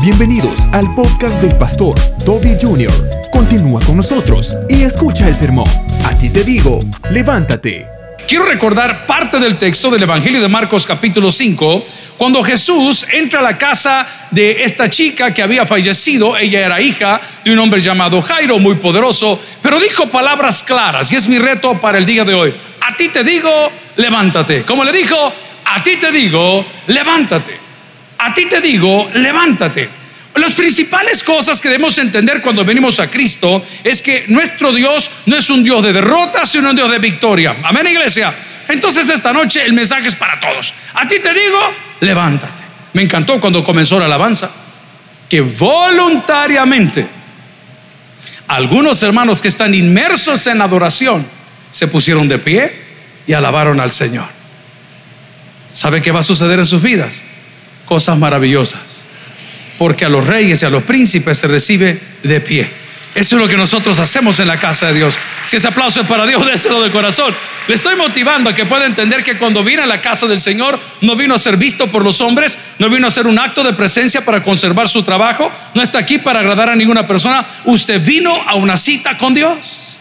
Bienvenidos al podcast del pastor Toby Jr. Continúa con nosotros y escucha el sermón. A ti te digo, levántate. Quiero recordar parte del texto del Evangelio de Marcos capítulo 5, cuando Jesús entra a la casa de esta chica que había fallecido, ella era hija de un hombre llamado Jairo, muy poderoso, pero dijo palabras claras y es mi reto para el día de hoy. A ti te digo, levántate. Como le dijo, a ti te digo, levántate. A ti te digo, levántate. Las principales cosas que debemos entender cuando venimos a Cristo es que nuestro Dios no es un Dios de derrota, sino un Dios de victoria. Amén, iglesia. Entonces esta noche el mensaje es para todos. A ti te digo, levántate. Me encantó cuando comenzó la alabanza, que voluntariamente algunos hermanos que están inmersos en adoración se pusieron de pie y alabaron al Señor. ¿Sabe qué va a suceder en sus vidas? Cosas maravillosas porque a los reyes y a los príncipes se recibe de pie. Eso es lo que nosotros hacemos en la casa de Dios. Si ese aplauso es para Dios, déselo de corazón. Le estoy motivando a que pueda entender que cuando vino a la casa del Señor, no vino a ser visto por los hombres, no vino a ser un acto de presencia para conservar su trabajo, no está aquí para agradar a ninguna persona. Usted vino a una cita con Dios.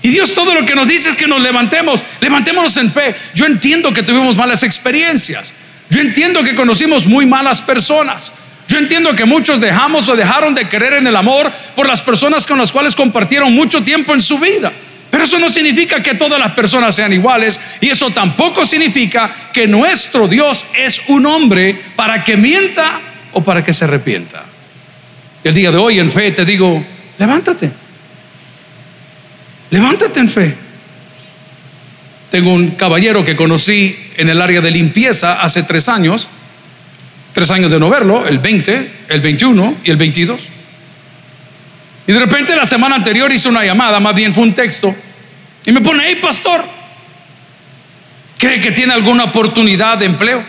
Y Dios todo lo que nos dice es que nos levantemos, levantémonos en fe. Yo entiendo que tuvimos malas experiencias. Yo entiendo que conocimos muy malas personas. Yo entiendo que muchos dejamos o dejaron de creer en el amor por las personas con las cuales compartieron mucho tiempo en su vida. Pero eso no significa que todas las personas sean iguales y eso tampoco significa que nuestro Dios es un hombre para que mienta o para que se arrepienta. El día de hoy en fe te digo, levántate. Levántate en fe. Tengo un caballero que conocí en el área de limpieza hace tres años, tres años de no verlo, el 20, el 21 y el 22. Y de repente la semana anterior hizo una llamada, más bien fue un texto, y me pone, hey pastor, ¿cree que tiene alguna oportunidad de empleo?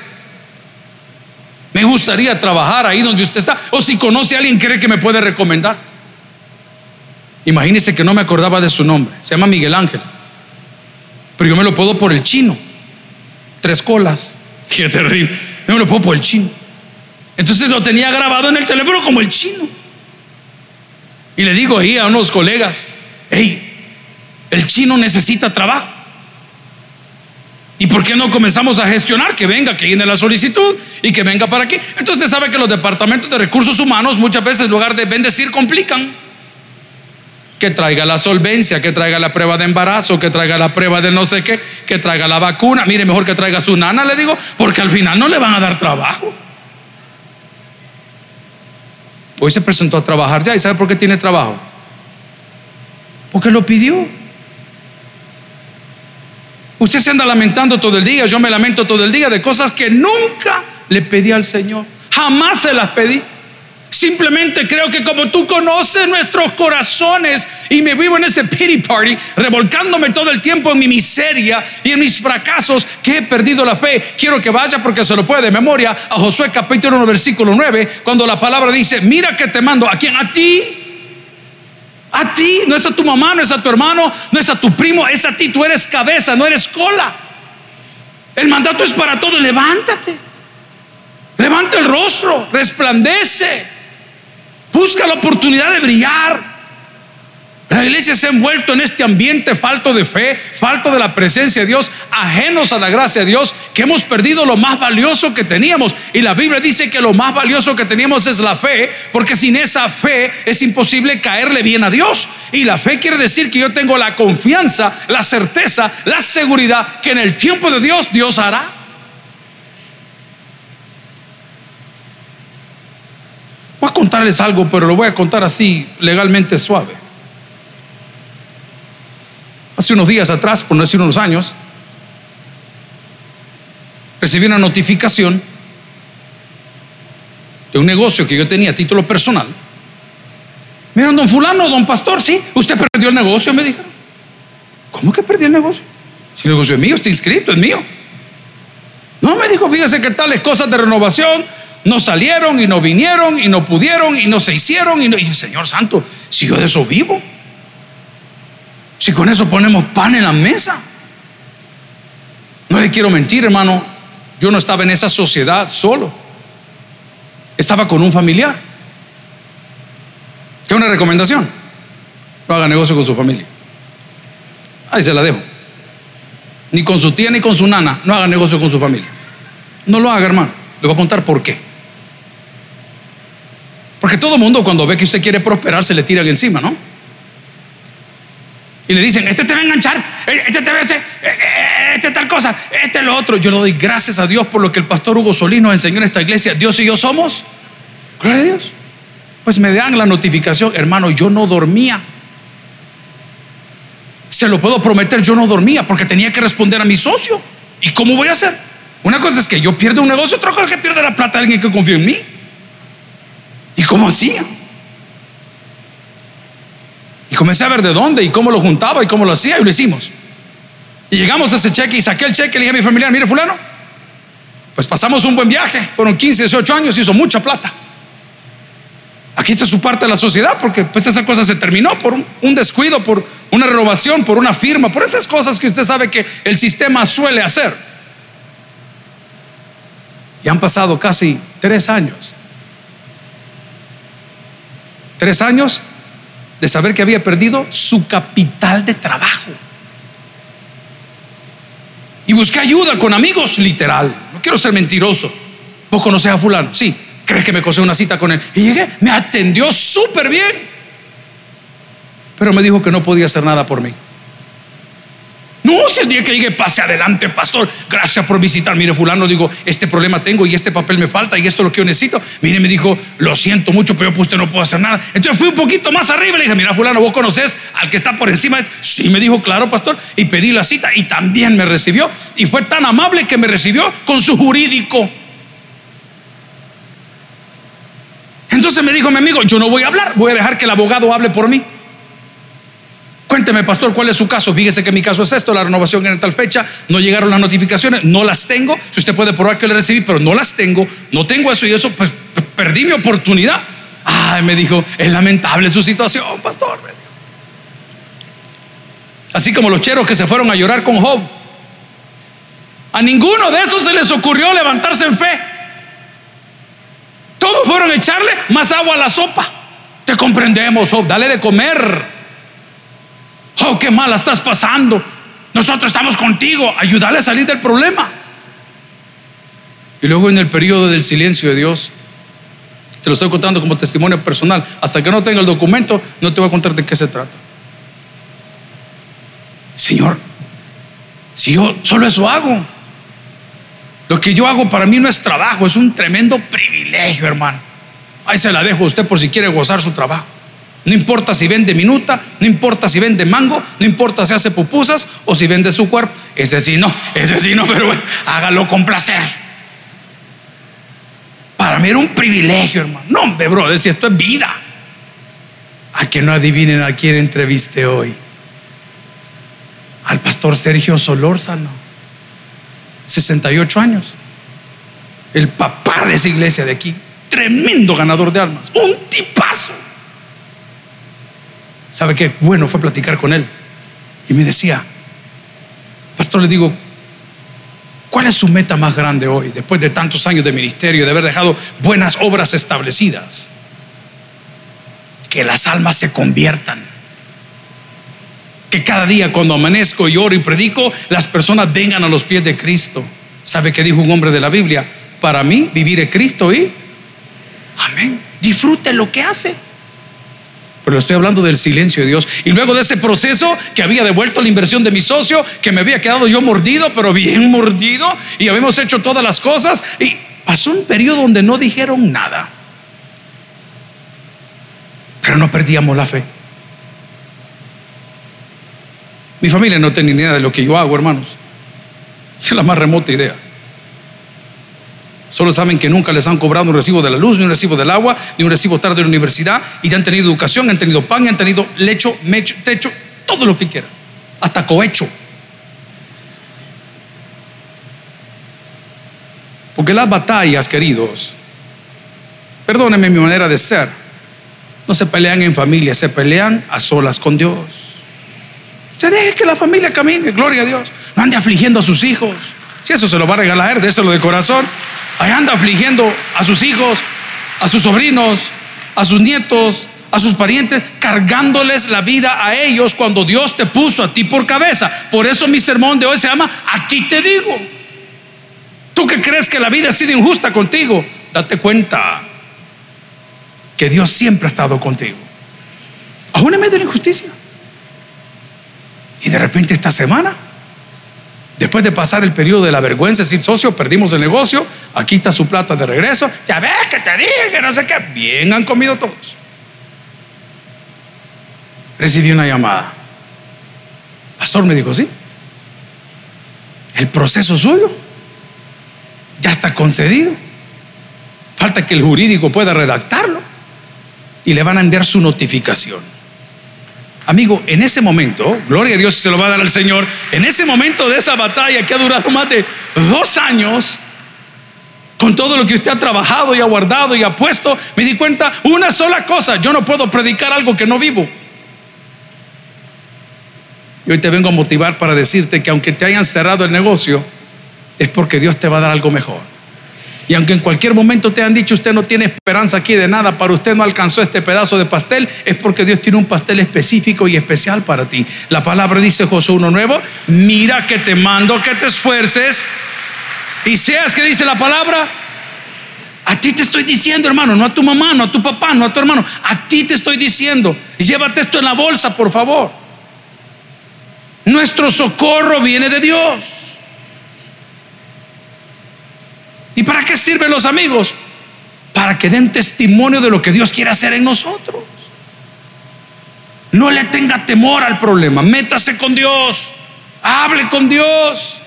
Me gustaría trabajar ahí donde usted está, o si conoce a alguien, ¿cree que me puede recomendar? Imagínese que no me acordaba de su nombre, se llama Miguel Ángel pero yo me lo puedo por el chino. Tres colas. Qué terrible. Yo me lo puedo por el chino. Entonces lo tenía grabado en el teléfono como el chino. Y le digo ahí a unos colegas, hey, el chino necesita trabajo. ¿Y por qué no comenzamos a gestionar que venga, que llene la solicitud y que venga para aquí? Entonces sabe que los departamentos de recursos humanos muchas veces en lugar de bendecir complican que traiga la solvencia, que traiga la prueba de embarazo, que traiga la prueba de no sé qué, que traiga la vacuna. Mire, mejor que traiga su nana, le digo, porque al final no le van a dar trabajo. Hoy se presentó a trabajar ya y ¿sabe por qué tiene trabajo? Porque lo pidió. Usted se anda lamentando todo el día, yo me lamento todo el día de cosas que nunca le pedí al Señor. Jamás se las pedí. Simplemente creo que como tú conoces nuestros corazones y me vivo en ese pity party, revolcándome todo el tiempo en mi miseria y en mis fracasos, que he perdido la fe. Quiero que vaya porque se lo puede de memoria a Josué capítulo 1 versículo 9, cuando la palabra dice, mira que te mando, ¿a quién? A ti. A ti, no es a tu mamá, no es a tu hermano, no es a tu primo, es a ti, tú eres cabeza, no eres cola. El mandato es para todo, levántate. Levanta el rostro, resplandece. Busca la oportunidad de brillar. La iglesia se ha envuelto en este ambiente falto de fe, falto de la presencia de Dios, ajenos a la gracia de Dios, que hemos perdido lo más valioso que teníamos. Y la Biblia dice que lo más valioso que teníamos es la fe, porque sin esa fe es imposible caerle bien a Dios. Y la fe quiere decir que yo tengo la confianza, la certeza, la seguridad que en el tiempo de Dios Dios hará. Voy a contarles algo, pero lo voy a contar así, legalmente suave. Hace unos días atrás, por no decir unos años, recibí una notificación de un negocio que yo tenía a título personal. Miren, don fulano, don pastor, sí, usted perdió el negocio, me dijeron. ¿Cómo que perdí el negocio? Si el negocio es mío, está inscrito, es mío. No, me dijo, fíjese que tales cosas de renovación no salieron y no vinieron y no pudieron y no se hicieron. Y, no, Señor Santo, si yo de eso vivo, si con eso ponemos pan en la mesa. No le quiero mentir, hermano, yo no estaba en esa sociedad solo. estaba con un familiar. ¿Qué una recomendación? No haga negocio con su familia. Ahí se la dejo. Ni con su tía ni con su nana. No haga negocio con su familia. No lo haga, hermano. Le voy a contar por qué. Porque todo el mundo cuando ve que usted quiere prosperar se le tiran encima, ¿no? Y le dicen, este te va a enganchar, eh, este te va a hacer, eh, eh, este tal cosa, este lo otro. Yo le doy gracias a Dios por lo que el pastor Hugo Solís nos enseñó en esta iglesia. Dios y yo somos. Gloria a Dios. Pues me dan la notificación, hermano, yo no dormía. Se lo puedo prometer, yo no dormía porque tenía que responder a mi socio. ¿Y cómo voy a hacer? Una cosa es que yo pierdo un negocio, otra cosa es que pierde la plata de alguien que confía en mí. ¿Y cómo hacía? Y comencé a ver de dónde y cómo lo juntaba y cómo lo hacía y lo hicimos. Y llegamos a ese cheque y saqué el cheque y le dije a mi familiar, mire fulano, pues pasamos un buen viaje, fueron 15, 18 años, hizo mucha plata. Aquí está su parte de la sociedad porque pues esa cosa se terminó por un, descuido, por una renovación, por una firma, por esas cosas que usted sabe que el sistema suele hacer. Y han pasado casi tres años tres años de saber que había perdido su capital de trabajo. Y busqué ayuda con amigos, literal. No quiero ser mentiroso. ¿Vos conocés a fulano? Sí. ¿Crees que me cosé una cita con él? Y llegué, me atendió súper bien. Pero me dijo que no podía hacer nada por mí. No, si el día que llegue pase adelante, pastor, gracias por visitar. Mire, fulano, digo, este problema tengo y este papel me falta y esto es lo que yo necesito. Mire, me dijo, lo siento mucho, pero yo pues usted no puedo hacer nada. Entonces fui un poquito más arriba y le dije, mira, fulano, vos conoces al que está por encima. Sí, me dijo, claro, pastor, y pedí la cita y también me recibió. Y fue tan amable que me recibió con su jurídico. Entonces me dijo mi amigo, yo no voy a hablar, voy a dejar que el abogado hable por mí. Cuénteme, pastor, ¿cuál es su caso? Fíjese que mi caso es esto, la renovación en tal fecha, no llegaron las notificaciones, no las tengo. Si usted puede probar que le recibí, pero no las tengo, no tengo eso y eso, pues perdí mi oportunidad. Ay, me dijo, es lamentable su situación, pastor. Así como los cheros que se fueron a llorar con Job. A ninguno de esos se les ocurrió levantarse en fe. Todos fueron a echarle más agua a la sopa. Te comprendemos, Job, dale de comer. Oh, qué mala estás pasando. Nosotros estamos contigo. Ayúdale a salir del problema. Y luego en el periodo del silencio de Dios, te lo estoy contando como testimonio personal. Hasta que no tenga el documento, no te voy a contar de qué se trata. Señor, si yo solo eso hago, lo que yo hago para mí no es trabajo, es un tremendo privilegio, hermano. Ahí se la dejo a usted por si quiere gozar su trabajo. No importa si vende minuta, no importa si vende mango, no importa si hace pupusas o si vende su cuerpo. Ese sí no, ese sí no, pero bueno, hágalo con placer. Para mí era un privilegio, hermano. No, hombre, brother, si esto es vida. A que no adivinen a quién entreviste hoy. Al pastor Sergio Solórzano, 68 años. El papá de esa iglesia de aquí. Tremendo ganador de almas. Un tipazo. ¿Sabe qué? Bueno fue platicar con él. Y me decía, pastor, le digo, ¿cuál es su meta más grande hoy, después de tantos años de ministerio, de haber dejado buenas obras establecidas? Que las almas se conviertan. Que cada día cuando amanezco y oro y predico, las personas vengan a los pies de Cristo. ¿Sabe qué dijo un hombre de la Biblia? Para mí, vivir es Cristo y... Amén. Disfrute lo que hace. Pero estoy hablando del silencio de Dios. Y luego de ese proceso que había devuelto la inversión de mi socio, que me había quedado yo mordido, pero bien mordido, y habíamos hecho todas las cosas, y pasó un periodo donde no dijeron nada. Pero no perdíamos la fe. Mi familia no tiene ni idea de lo que yo hago, hermanos. Es la más remota idea. Solo saben que nunca les han cobrado un recibo de la luz, ni un recibo del agua, ni un recibo tarde de la universidad, y han tenido educación, han tenido pan, han tenido lecho, mecho, techo, todo lo que quieran, hasta cohecho. Porque las batallas, queridos, perdónenme mi manera de ser, no se pelean en familia, se pelean a solas con Dios. Usted deje que la familia camine, gloria a Dios. No ande afligiendo a sus hijos. Si eso se lo va a regalar, déselo de corazón. Ahí anda afligiendo a sus hijos. a sus sobrinos, a sus nietos, a sus parientes, cargándoles la vida a ellos cuando Dios te puso a ti por cabeza. Por eso mi sermón de hoy se llama A ti te digo. Tú que crees que la vida ha sido injusta contigo, date cuenta que Dios siempre ha estado contigo. Aún en medio de la injusticia. Y de repente esta semana, después de pasar el periodo de la vergüenza, decir, socio, perdimos el negocio, aquí está su plata de regreso, ya ves que te dije que no sé qué, bien han comido todos. Recibí una llamada. Pastor me dijo, sí, el proceso suyo ya está concedido. Falta que el jurídico pueda redactarlo y le van a enviar su notificación. Amigo, en ese momento, gloria a Dios se lo va a dar al Señor, en ese momento de esa batalla que ha durado más de dos años, con todo lo que usted ha trabajado y ha guardado y ha puesto, me di cuenta una sola cosa, yo no puedo predicar algo que no vivo. Y hoy te vengo a motivar para decirte que aunque te hayan cerrado el negocio, es porque Dios te va a dar algo mejor. Y aunque en cualquier momento te han dicho usted no tiene esperanza aquí de nada, para usted no alcanzó este pedazo de pastel, es porque Dios tiene un pastel específico y especial para ti. La palabra dice Josué uno nuevo, mira que te mando que te esfuerces y seas que dice la palabra. A ti te estoy diciendo, hermano, no a tu mamá, no a tu papá, no a tu hermano, a ti te estoy diciendo. Llévate esto en la bolsa, por favor. Nuestro socorro viene de Dios. ¿Y para qué sirven los amigos? Para que den testimonio de lo que Dios quiere hacer en nosotros. No le tenga temor al problema, métase con Dios, hable con Dios.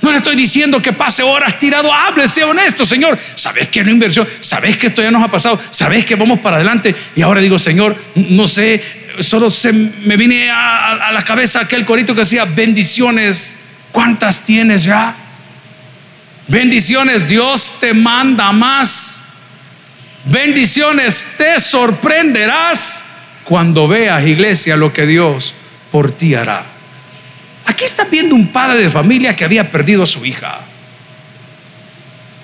No le estoy diciendo que pase horas tirado, hable, sea honesto, Señor. Sabes que no inversión, sabes que esto ya nos ha pasado, sabes que vamos para adelante. Y ahora digo, Señor, no sé, solo se me viene a, a la cabeza aquel corito que decía, bendiciones, ¿cuántas tienes ya? Bendiciones, Dios te manda más. Bendiciones, te sorprenderás cuando veas, iglesia, lo que Dios por ti hará. Aquí está viendo un padre de familia que había perdido a su hija.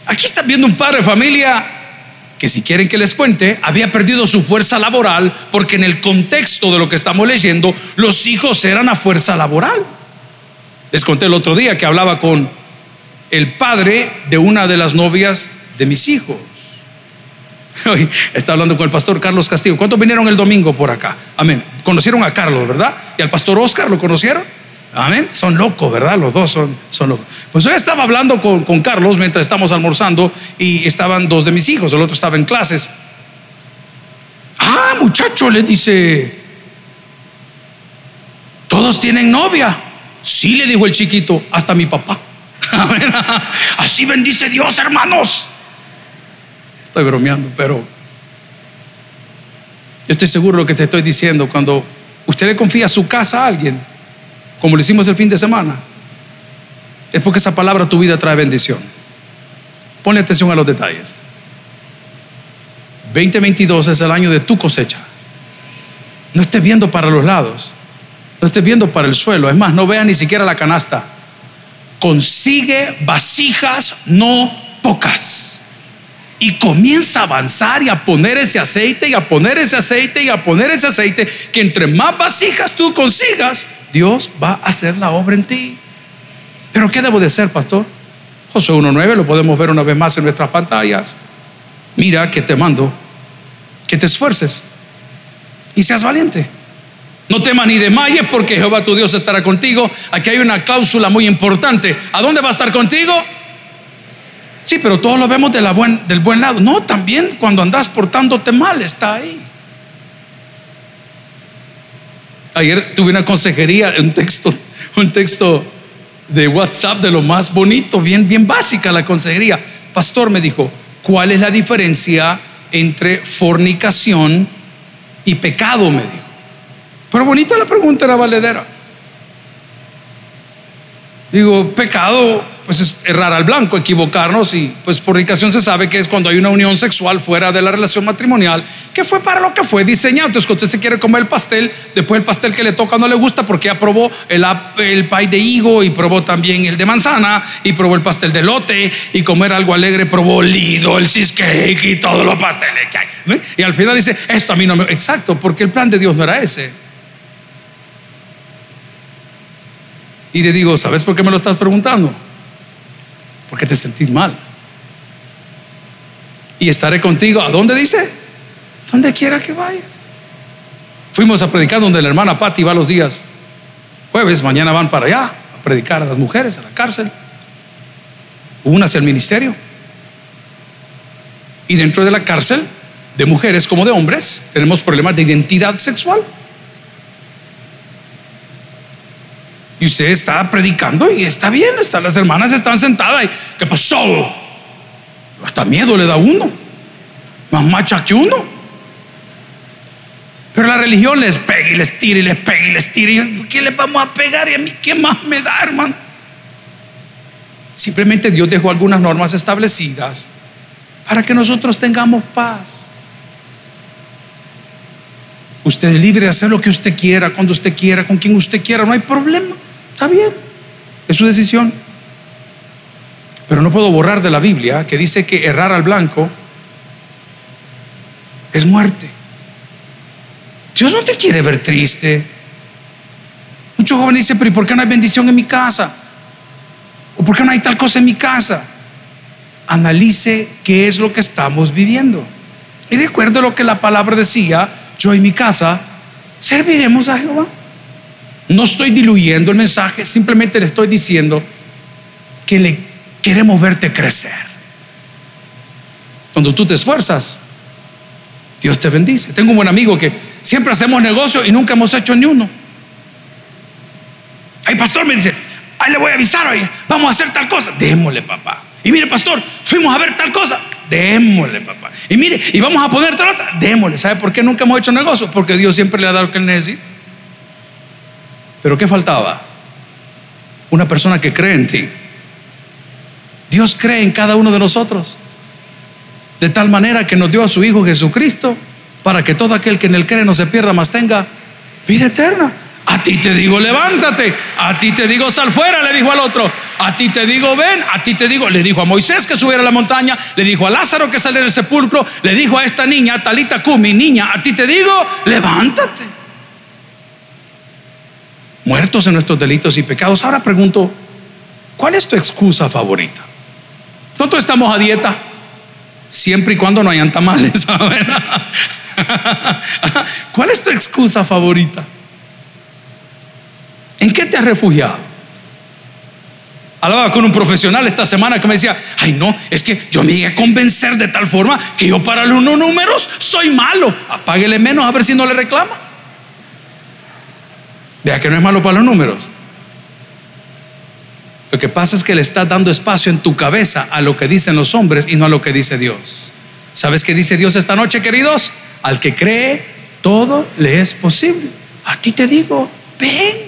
Aquí está viendo un padre de familia que si quieren que les cuente, había perdido su fuerza laboral porque en el contexto de lo que estamos leyendo, los hijos eran a fuerza laboral. Les conté el otro día que hablaba con el padre de una de las novias de mis hijos. Hoy está hablando con el pastor Carlos Castillo. ¿Cuántos vinieron el domingo por acá? Amén. Conocieron a Carlos, ¿verdad? Y al pastor Oscar, ¿lo conocieron? Amén. Son locos, ¿verdad? Los dos son, son locos. Pues hoy estaba hablando con, con Carlos mientras estábamos almorzando y estaban dos de mis hijos, el otro estaba en clases. Ah, muchacho, le dice, todos tienen novia. Sí, le dijo el chiquito, hasta mi papá. Así bendice Dios, hermanos. Estoy bromeando, pero yo estoy seguro de lo que te estoy diciendo. Cuando usted le confía su casa a alguien, como lo hicimos el fin de semana, es porque esa palabra tu vida trae bendición. Pone atención a los detalles. 2022 es el año de tu cosecha. No estés viendo para los lados. No estés viendo para el suelo. Es más, no veas ni siquiera la canasta consigue vasijas no pocas. Y comienza a avanzar y a poner ese aceite y a poner ese aceite y a poner ese aceite, que entre más vasijas tú consigas, Dios va a hacer la obra en ti. Pero ¿qué debo de hacer, pastor? José 1.9, lo podemos ver una vez más en nuestras pantallas. Mira que te mando que te esfuerces y seas valiente. No temas ni desmayes porque Jehová tu Dios estará contigo. Aquí hay una cláusula muy importante. ¿A dónde va a estar contigo? Sí, pero todos lo vemos buen, del buen lado. No, también cuando andas portándote mal está ahí. Ayer tuve una consejería, un texto, un texto de WhatsApp de lo más bonito, bien, bien básica la consejería. Pastor me dijo, ¿cuál es la diferencia entre fornicación y pecado? Me dijo. Pero bonita la pregunta era valedera. Digo, pecado pues es errar al blanco, equivocarnos y pues fornicación se sabe que es cuando hay una unión sexual fuera de la relación matrimonial, que fue para lo que fue diseñado. Entonces, cuando usted se quiere comer el pastel, después el pastel que le toca no le gusta porque ya probó el, el de higo y probó también el de manzana y probó el pastel de lote y comer algo alegre probó el lido, el cheesecake y todos los pasteles que hay. Y al final dice, esto a mí no me... Exacto, porque el plan de Dios no era ese. Y le digo, ¿sabes por qué me lo estás preguntando? porque te sentís mal. Y estaré contigo. ¿A dónde dice? Donde quiera que vayas. Fuimos a predicar donde la hermana Patti va los días jueves, mañana van para allá a predicar a las mujeres, a la cárcel. Una hacia el ministerio. Y dentro de la cárcel, de mujeres como de hombres, tenemos problemas de identidad sexual. Y usted está predicando y está bien, está, las hermanas están sentadas y ¿qué pasó? Hasta miedo le da uno, más macha que uno. Pero la religión les pega y les tira y les pega y les tira. Y, ¿Qué les vamos a pegar? ¿Y a mí qué más me da, hermano? Simplemente Dios dejó algunas normas establecidas para que nosotros tengamos paz. Usted es libre de hacer lo que usted quiera, cuando usted quiera, con quien usted quiera, no hay problema. Está bien, es su decisión. Pero no puedo borrar de la Biblia que dice que errar al blanco es muerte. Dios no te quiere ver triste. Muchos jóvenes dicen, pero ¿y por qué no hay bendición en mi casa? ¿O por qué no hay tal cosa en mi casa? Analice qué es lo que estamos viviendo. Y recuerde lo que la palabra decía, yo en mi casa serviremos a Jehová. No estoy diluyendo el mensaje, simplemente le estoy diciendo que le queremos verte crecer. Cuando tú te esfuerzas, Dios te bendice. Tengo un buen amigo que siempre hacemos negocio y nunca hemos hecho ni uno. Ay, pastor me dice, ahí le voy a avisar vamos a hacer tal cosa. Démosle, papá. Y mire, pastor, fuimos a ver tal cosa. Démosle, papá. Y mire, y vamos a poner tal otra. Démosle. ¿Sabe por qué nunca hemos hecho negocio? Porque Dios siempre le ha dado lo que él necesita. Pero ¿qué faltaba? Una persona que cree en ti. Dios cree en cada uno de nosotros. De tal manera que nos dio a su Hijo Jesucristo para que todo aquel que en él cree no se pierda, más tenga vida eterna. A ti te digo, levántate. A ti te digo, sal fuera, le dijo al otro. A ti te digo, ven. A ti te digo, le dijo a Moisés que subiera a la montaña. Le dijo a Lázaro que saliera del sepulcro. Le dijo a esta niña, Talita Kumi, niña, a ti te digo, levántate muertos en nuestros delitos y pecados. Ahora pregunto, ¿cuál es tu excusa favorita? Nosotros estamos a dieta, siempre y cuando no hayan tamales. ¿Cuál es tu excusa favorita? ¿En qué te has refugiado? Hablaba con un profesional esta semana que me decía, ay no, es que yo me llegué a convencer de tal forma que yo para los números soy malo. Apáguele menos a ver si no le reclama. Vea que no es malo para los números. Lo que pasa es que le estás dando espacio en tu cabeza a lo que dicen los hombres y no a lo que dice Dios. ¿Sabes qué dice Dios esta noche, queridos? Al que cree, todo le es posible. A ti te digo, ven,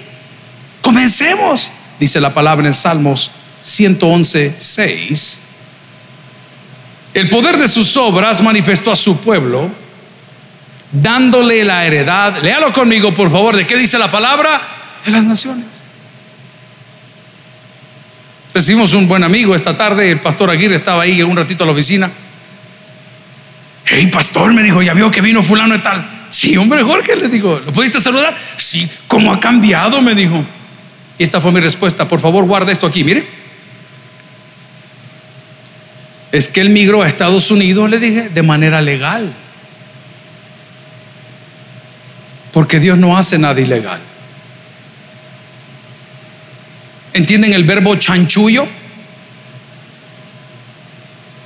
comencemos, dice la palabra en Salmos 111, 6. El poder de sus obras manifestó a su pueblo dándole la heredad. Léalo conmigo, por favor. ¿De qué dice la palabra? De las naciones. Recibimos un buen amigo esta tarde, el pastor Aguirre estaba ahí un ratito a la oficina. Hey, pastor, me dijo, ya vio que vino fulano y tal. Sí, hombre, Jorge, le digo, ¿lo pudiste saludar? Sí, ¿cómo ha cambiado? Me dijo. Y esta fue mi respuesta. Por favor, guarda esto aquí, mire. Es que él migró a Estados Unidos, le dije, de manera legal. Porque Dios no hace nada ilegal. ¿Entienden el verbo chanchullo?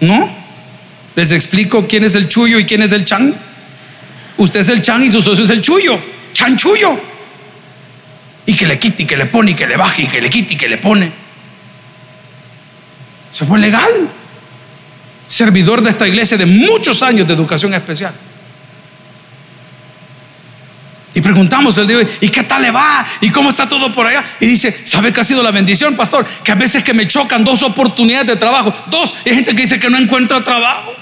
¿No? ¿Les explico quién es el chullo y quién es el chan? Usted es el chan y su socio es el chullo, chanchullo. Y que le quite y que le pone y que le baje y que le quite y que le pone. Eso fue legal. Servidor de esta iglesia de muchos años de educación especial. Y preguntamos el día ¿y qué tal le va? ¿Y cómo está todo por allá? Y dice, ¿sabe qué ha sido la bendición, pastor? Que a veces que me chocan dos oportunidades de trabajo. Dos, hay gente que dice que no encuentra trabajo.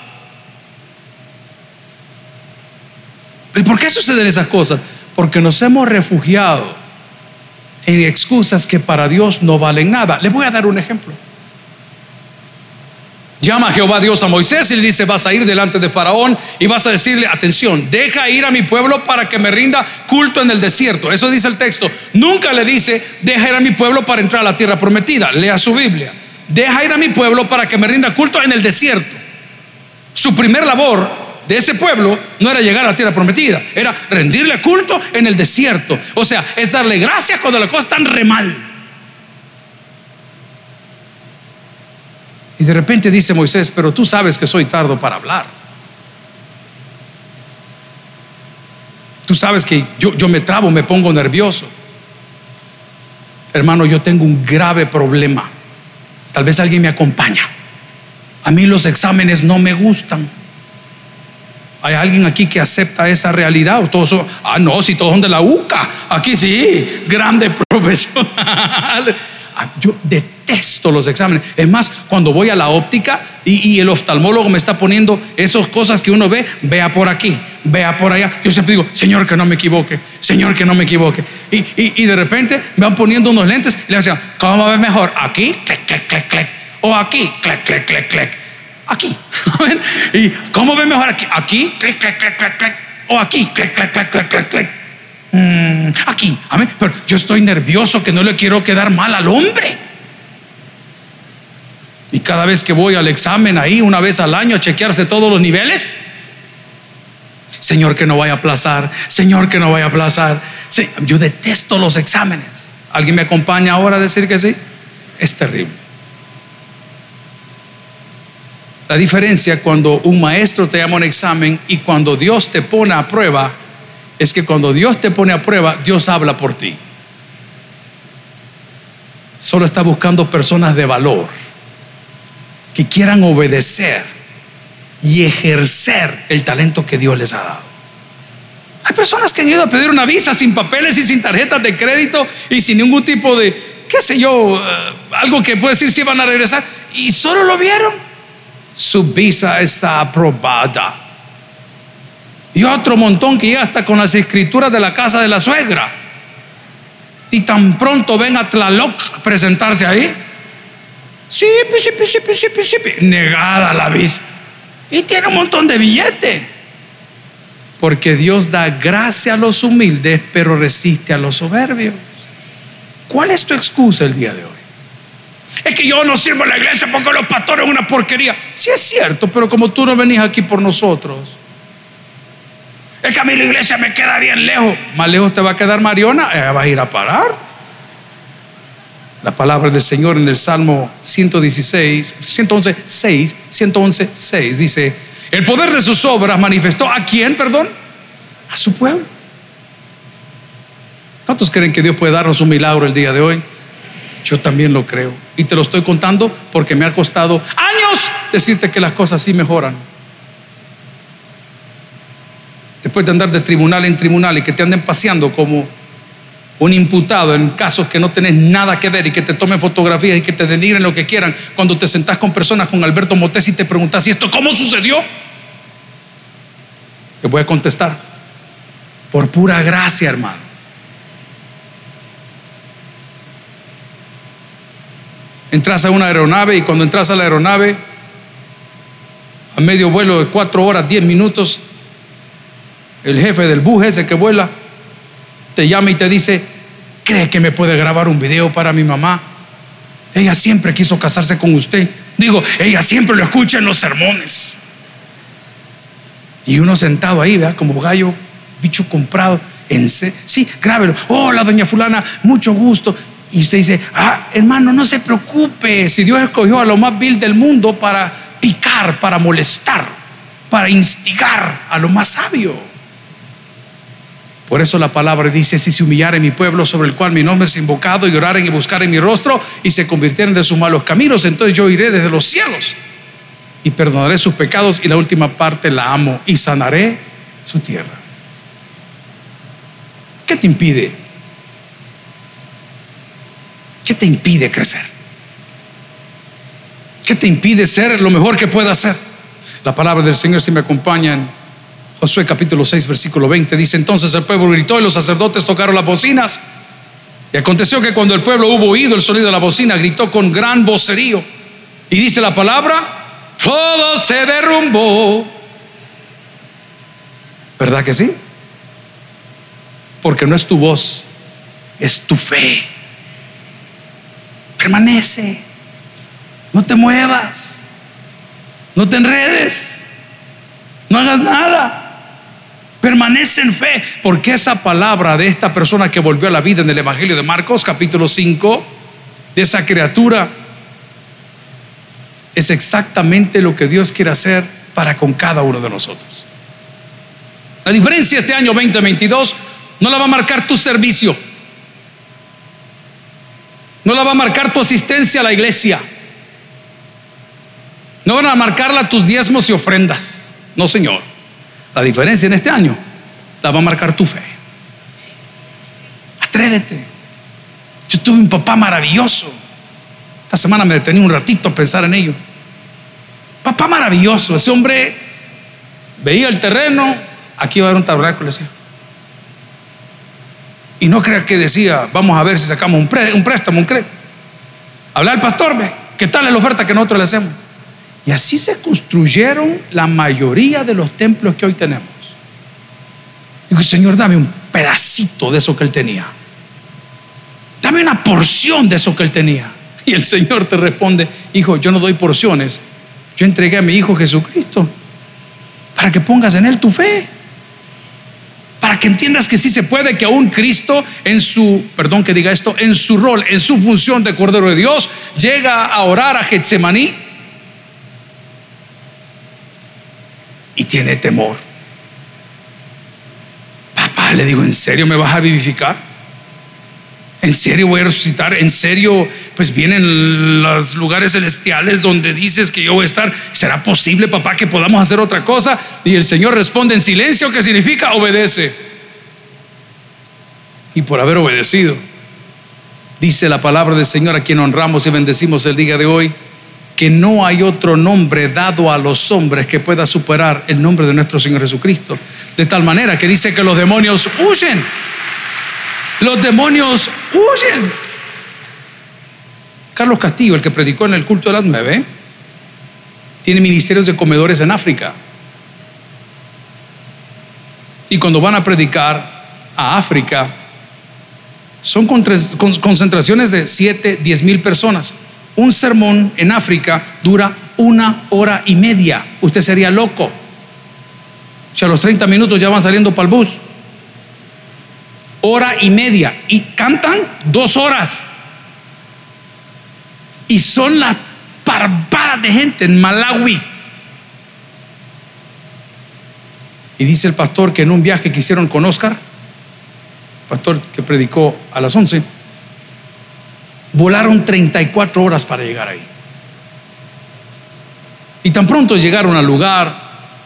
¿Y por qué suceden esas cosas? Porque nos hemos refugiado en excusas que para Dios no valen nada. Le voy a dar un ejemplo. Llama a Jehová Dios a Moisés y le dice, vas a ir delante de Faraón y vas a decirle, atención, deja ir a mi pueblo para que me rinda culto en el desierto. Eso dice el texto. Nunca le dice, deja ir a mi pueblo para entrar a la tierra prometida. Lea su Biblia. Deja ir a mi pueblo para que me rinda culto en el desierto. Su primer labor de ese pueblo no era llegar a la tierra prometida, era rendirle culto en el desierto. O sea, es darle gracias cuando las cosas están re mal. Y de repente dice Moisés, pero tú sabes que soy tardo para hablar. Tú sabes que yo, yo me trabo, me pongo nervioso. Hermano, yo tengo un grave problema. Tal vez alguien me acompaña. A mí los exámenes no me gustan. ¿Hay alguien aquí que acepta esa realidad? ¿O todos son, ah, no, si todos son de la UCA. Aquí sí, grande profesional. Ah, yo detesto los exámenes. Es más, cuando voy a la óptica y, el oftalmólogo me está poniendo esas cosas que uno ve, vea por aquí, vea por allá. Yo siempre digo, Señor, que no me equivoque, Señor, que no me equivoque. Y, de repente me van poniendo unos lentes y le dicen, ¿cómo ve mejor? Aquí, clic, clic, clic, clic. O aquí, clic, clic, clic, clic. Aquí. ¿Y cómo ve mejor aquí? Aquí, clic, clic, clic, clic, clic. O aquí, clic, clic, clic, clic, clic, clic. Mm, aquí, amén. Pero yo estoy nervioso que no le quiero quedar mal al hombre. Y cada vez que voy al examen ahí, una vez al año, a chequearse todos los niveles, Señor, que no vaya a aplazar, Señor, que no vaya a aplazar. yo detesto los exámenes. ¿Alguien me acompaña ahora a decir que sí? Es terrible. La diferencia cuando un maestro te llama un examen y cuando Dios te pone a prueba es que cuando Dios te pone a prueba, Dios habla por ti. Solo está buscando personas de valor que quieran obedecer y ejercer el talento que Dios les ha dado. Hay personas que han ido a pedir una visa sin papeles y sin tarjetas de crédito y sin ningún tipo de, qué sé yo, eh, algo que puede decir si van a regresar y solo lo vieron. Su visa está aprobada. Y otro montón que ya hasta con las escrituras de la casa de la suegra. Y tan pronto ven a Tlaloc presentarse ahí. Sí, sí, sí, sí, sí, negada la visa. Y tiene un montón de billetes. Porque Dios da gracia a los humildes, pero resiste a los soberbios. ¿Cuál es tu excusa el día de hoy? Es que yo no sirvo en la iglesia porque los pastores son una porquería. Sí es cierto, pero como tú no venís aquí por nosotros, es que a mí la iglesia me queda bien lejos. Más lejos te va a quedar Mariona, eh, vas a ir a parar. La palabra del Señor en el Salmo 116, 111, 6, 111, 6 dice, el poder de sus obras manifestó a quién, perdón? A su pueblo. ¿Cuántos creen que Dios puede darnos un milagro el día de hoy? Yo también lo creo. Y te lo estoy contando porque me ha costado años decirte que las cosas sí mejoran después de andar de tribunal en tribunal y que te anden paseando como un imputado en casos que no tenés nada que ver y que te tomen fotografías y que te denigren lo que quieran, cuando te sentás con personas con Alberto Motés y te preguntas, ¿y esto cómo sucedió? Te voy a contestar, por pura gracia, hermano. Entras a una aeronave y cuando entras a la aeronave, a medio vuelo de cuatro horas, diez minutos, el jefe del bus ese que vuela, te llama y te dice, ¿cree que me puede grabar un video para mi mamá? Ella siempre quiso casarse con usted. Digo, ella siempre lo escucha en los sermones. Y uno sentado ahí, vea, como gallo, bicho comprado. En sí, grábelo. Hola, doña fulana, mucho gusto. Y usted dice, ah, hermano, no se preocupe. Si Dios escogió a lo más vil del mundo para picar, para molestar, para instigar a lo más sabio. Por eso la palabra dice, si se humillare mi pueblo sobre el cual mi nombre es invocado y oraren y buscaren mi rostro y se convirtieren de sus malos caminos, entonces yo iré desde los cielos y perdonaré sus pecados y la última parte la amo y sanaré su tierra. ¿Qué te impide? ¿Qué te impide crecer? ¿Qué te impide ser lo mejor que puedas ser? La palabra del Señor, si me acompaña en Josué capítulo 6, versículo 20, dice entonces el pueblo gritó y los sacerdotes tocaron las bocinas. Y aconteció que cuando el pueblo hubo oído el sonido de la bocina, gritó con gran vocerío. Y dice la palabra, todo se derrumbó. ¿Verdad que sí? Porque no es tu voz, es tu fe. Permanece. No te muevas. No te enredes. No hagas nada. Permanece en fe. Porque esa palabra de esta persona que volvió a la vida en el Evangelio de Marcos, capítulo 5, de esa criatura, es exactamente lo que Dios quiere hacer para con cada uno de nosotros. La diferencia este año 2022 no la va a marcar tu servicio. No la va a marcar tu asistencia a la iglesia. No van a marcarla tus diezmos y ofrendas. No, Señor. La diferencia en este año la va a marcar tu fe. Atrévete. Yo tuve un papá maravilloso. Esta semana me detení un ratito a pensar en ello. Papá maravilloso. Ese hombre veía el terreno. Aquí va a haber un tabernáculo. Y no crea que decía, vamos a ver si sacamos un, préstamo, un crédito. Habla al pastor, ve, ¿qué tal es la oferta que nosotros le hacemos? Y así se construyeron la mayoría de los templos que hoy tenemos. Digo, Señor, dame un pedacito de eso que él tenía. Dame una porción de eso que él tenía. Y el Señor te responde, hijo, yo no doy porciones. Yo entregué a mi hijo Jesucristo para que pongas en él tu fe. Para que entiendas que sí se puede, que aún Cristo en su, perdón que diga esto, en su rol, en su función de Cordero de Dios, llega a orar a Getsemaní y tiene temor. Papá, le digo, ¿en serio me vas a vivificar? ¿En serio voy a resucitar? ¿En serio? Pues vienen los lugares celestiales donde dices que yo voy a estar. ¿Será posible, papá, que podamos hacer otra cosa? Y el Señor responde en silencio, que significa obedece. Y por haber obedecido, dice la palabra del Señor a quien honramos y bendecimos el día de hoy que no hay otro nombre dado a los hombres que pueda superar el nombre de nuestro Señor Jesucristo. De tal manera que dice que los demonios huyen. Los demonios huyen. Carlos Castillo, el que predicó en el culto de las nueve, tiene ministerios de comedores en África. Y cuando van a predicar a África, son concentraciones de 7, 10 mil personas un sermón en África dura una hora y media. Usted sería loco. Sea, a los 30 minutos ya van saliendo para el bus. Hora y media. Y cantan dos horas. Y son las barbaras de gente en Malawi. Y dice el pastor que en un viaje que hicieron con Oscar, pastor que predicó a las 11, Volaron 34 horas para llegar ahí. Y tan pronto llegaron al lugar,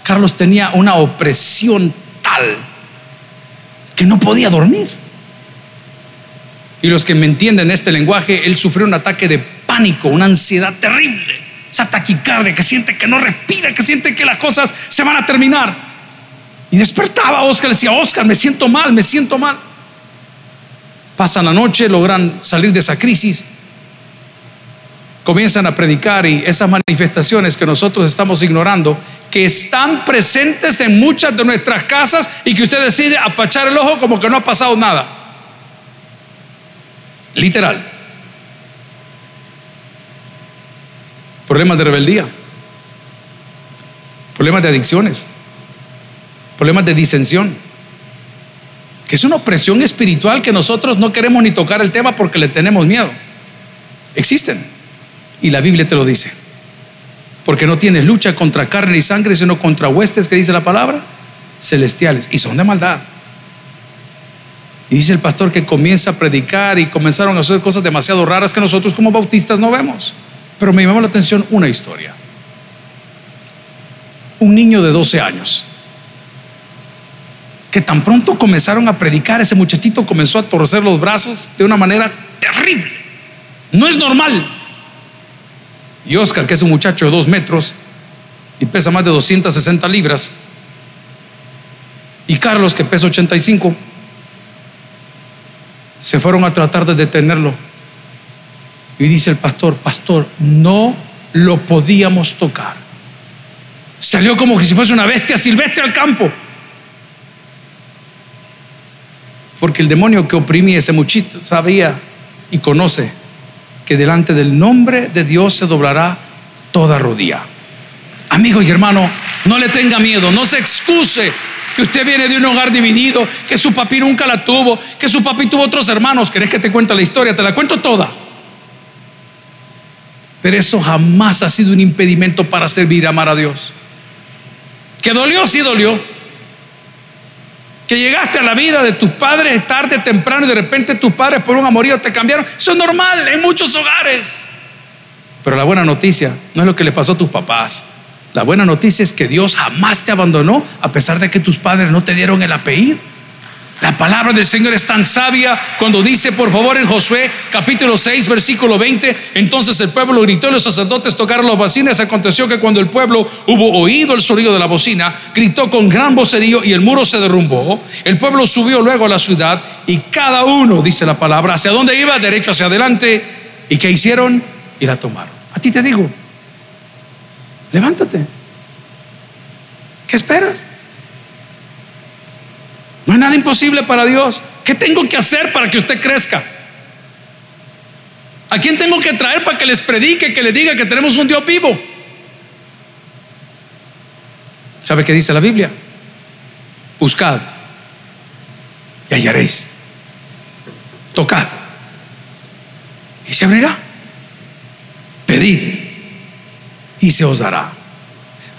Carlos tenía una opresión tal que no podía dormir. Y los que me entienden este lenguaje, él sufrió un ataque de pánico, una ansiedad terrible, esa taquicardia que siente que no respira, que siente que las cosas se van a terminar. Y despertaba Oscar, le decía, Oscar, me siento mal, me siento mal pasan la noche, logran salir de esa crisis, comienzan a predicar y esas manifestaciones que nosotros estamos ignorando, que están presentes en muchas de nuestras casas y que usted decide apachar el ojo como que no ha pasado nada. Literal. Problemas de rebeldía, problemas de adicciones, problemas de disensión que es una opresión espiritual que nosotros no queremos ni tocar el tema porque le tenemos miedo. Existen. Y la Biblia te lo dice. Porque no tienes lucha contra carne y sangre, sino contra huestes, que dice la palabra, celestiales. Y son de maldad. Y dice el pastor que comienza a predicar y comenzaron a hacer cosas demasiado raras que nosotros como bautistas no vemos. Pero me llamó la atención una historia. Un niño de 12 años que tan pronto comenzaron a predicar, ese muchachito comenzó a torcer los brazos de una manera terrible. No es normal. Y Oscar, que es un muchacho de dos metros y pesa más de 260 libras, y Carlos, que pesa 85, se fueron a tratar de detenerlo. Y dice el pastor, pastor, no lo podíamos tocar. Salió como si fuese una bestia silvestre al campo. Porque el demonio que oprimía ese muchito sabía y conoce que delante del nombre de Dios se doblará toda rodilla. Amigo y hermano, no le tenga miedo, no se excuse que usted viene de un hogar dividido, que su papi nunca la tuvo, que su papi tuvo otros hermanos. ¿Querés que te cuente la historia? Te la cuento toda. Pero eso jamás ha sido un impedimento para servir y amar a Dios. Que dolió, sí dolió. Que llegaste a la vida de tus padres tarde, temprano y de repente tus padres por un amorío te cambiaron. Eso es normal en muchos hogares. Pero la buena noticia no es lo que le pasó a tus papás. La buena noticia es que Dios jamás te abandonó a pesar de que tus padres no te dieron el apellido. La palabra del Señor es tan sabia cuando dice, por favor, en Josué capítulo 6, versículo 20, entonces el pueblo gritó y los sacerdotes tocaron las bocinas. Aconteció que cuando el pueblo hubo oído el sonido de la bocina, gritó con gran vocerío y el muro se derrumbó. El pueblo subió luego a la ciudad y cada uno, dice la palabra, hacia dónde iba, derecho hacia adelante. ¿Y qué hicieron? Y la tomaron. A ti te digo, Levántate. ¿Qué esperas? No hay nada imposible para Dios. ¿Qué tengo que hacer para que usted crezca? ¿A quién tengo que traer para que les predique, que le diga que tenemos un Dios vivo? ¿Sabe qué dice la Biblia? Buscad y hallaréis. Tocad y se abrirá. Pedid y se os dará.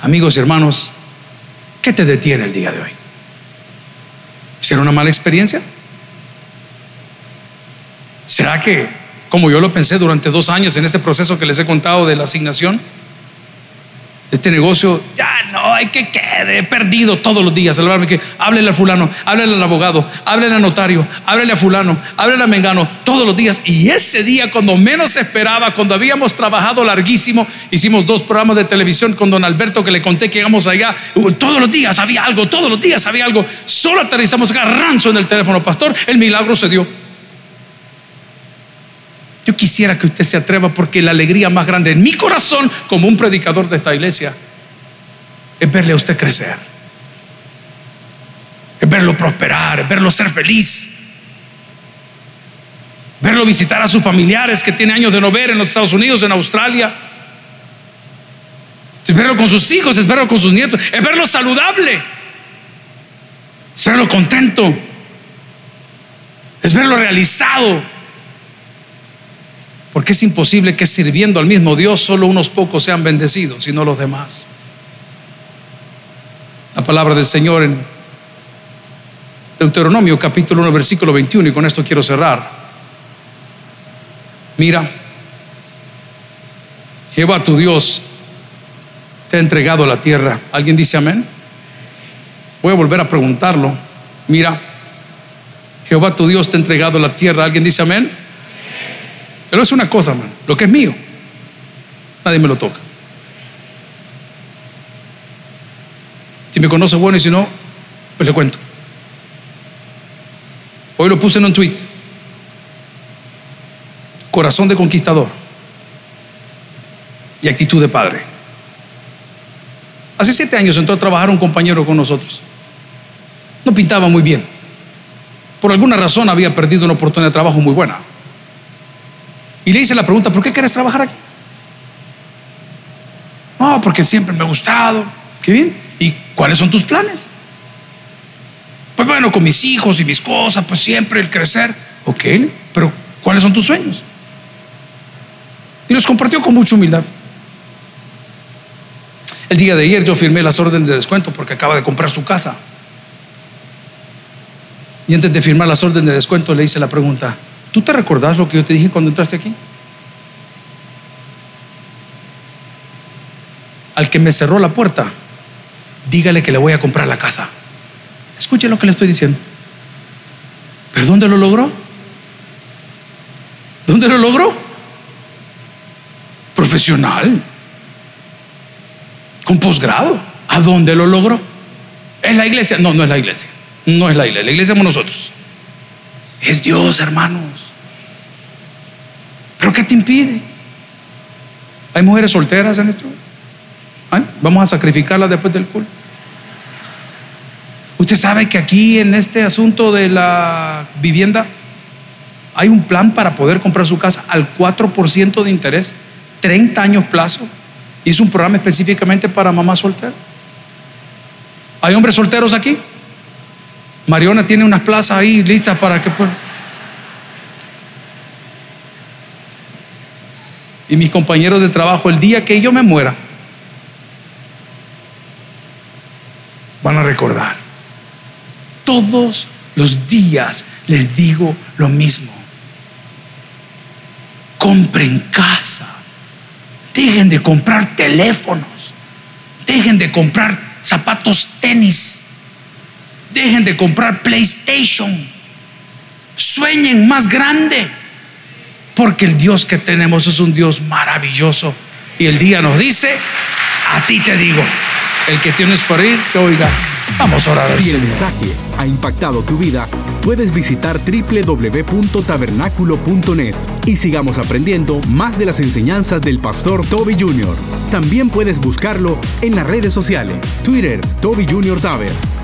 Amigos y hermanos, ¿qué te detiene el día de hoy? ¿Será una mala experiencia? ¿Será que, como yo lo pensé durante dos años en este proceso que les he contado de la asignación, este negocio, ya no, hay que quede perdido todos los días. que háblele al fulano, háblele al abogado, háblele al notario, háblele a fulano, háblele a Mengano, todos los días. Y ese día, cuando menos esperaba, cuando habíamos trabajado larguísimo, hicimos dos programas de televisión con don Alberto que le conté que íbamos allá. Todos los días había algo, todos los días había algo. Solo aterrizamos acá, ranzo en el teléfono, pastor, el milagro se dio. Yo quisiera que usted se atreva porque la alegría más grande en mi corazón como un predicador de esta iglesia es verle a usted crecer. Es verlo prosperar, es verlo ser feliz. Verlo visitar a sus familiares que tiene años de no ver en los Estados Unidos, en Australia. Es verlo con sus hijos, es verlo con sus nietos, es verlo saludable. Es verlo contento. Es verlo realizado. Porque es imposible que sirviendo al mismo Dios solo unos pocos sean bendecidos, sino los demás. La palabra del Señor en Deuteronomio capítulo 1 versículo 21 y con esto quiero cerrar. Mira, Jehová tu Dios te ha entregado la tierra. ¿Alguien dice amén? Voy a volver a preguntarlo. Mira, Jehová tu Dios te ha entregado la tierra. ¿Alguien dice amén? Pero es una cosa, man, lo que es mío, nadie me lo toca. Si me conoce, bueno, y si no, pues le cuento. Hoy lo puse en un tweet. Corazón de conquistador y actitud de padre. Hace siete años entró a trabajar un compañero con nosotros. No pintaba muy bien. Por alguna razón había perdido una oportunidad de trabajo muy buena. Y le hice la pregunta, ¿por qué quieres trabajar aquí? No, porque siempre me ha gustado. Qué bien. ¿Y cuáles son tus planes? Pues bueno, con mis hijos y mis cosas, pues siempre el crecer. Ok, pero ¿cuáles son tus sueños? Y los compartió con mucha humildad. El día de ayer yo firmé las órdenes de descuento porque acaba de comprar su casa. Y antes de firmar las órdenes de descuento le hice la pregunta, ¿Tú te recordás lo que yo te dije cuando entraste aquí? Al que me cerró la puerta, dígale que le voy a comprar la casa. Escuche lo que le estoy diciendo. ¿Pero dónde lo logró? ¿Dónde lo logró? Profesional. Con posgrado. ¿A dónde lo logró? ¿Es la iglesia? No, no es la iglesia. No es la iglesia. La iglesia somos nosotros. Es Dios, hermanos. ¿Pero qué te impide? ¿Hay mujeres solteras en esto? Vamos a sacrificarlas después del culto. Usted sabe que aquí en este asunto de la vivienda hay un plan para poder comprar su casa al 4% de interés, 30 años plazo, y es un programa específicamente para mamás solteras. ¿Hay hombres solteros aquí? Mariona tiene unas plazas ahí listas para que. Y mis compañeros de trabajo, el día que yo me muera, van a recordar. Todos los días les digo lo mismo. Compren casa. Dejen de comprar teléfonos. Dejen de comprar zapatos tenis. Dejen de comprar PlayStation. Sueñen más grande. Porque el Dios que tenemos es un Dios maravilloso. Y el día nos dice, a ti te digo, el que tienes por ir, que oiga. Vamos a orar. Si el mensaje ha impactado tu vida, puedes visitar www.tabernaculo.net y sigamos aprendiendo más de las enseñanzas del pastor Toby Jr. También puedes buscarlo en las redes sociales, Twitter, Toby Jr. Taber,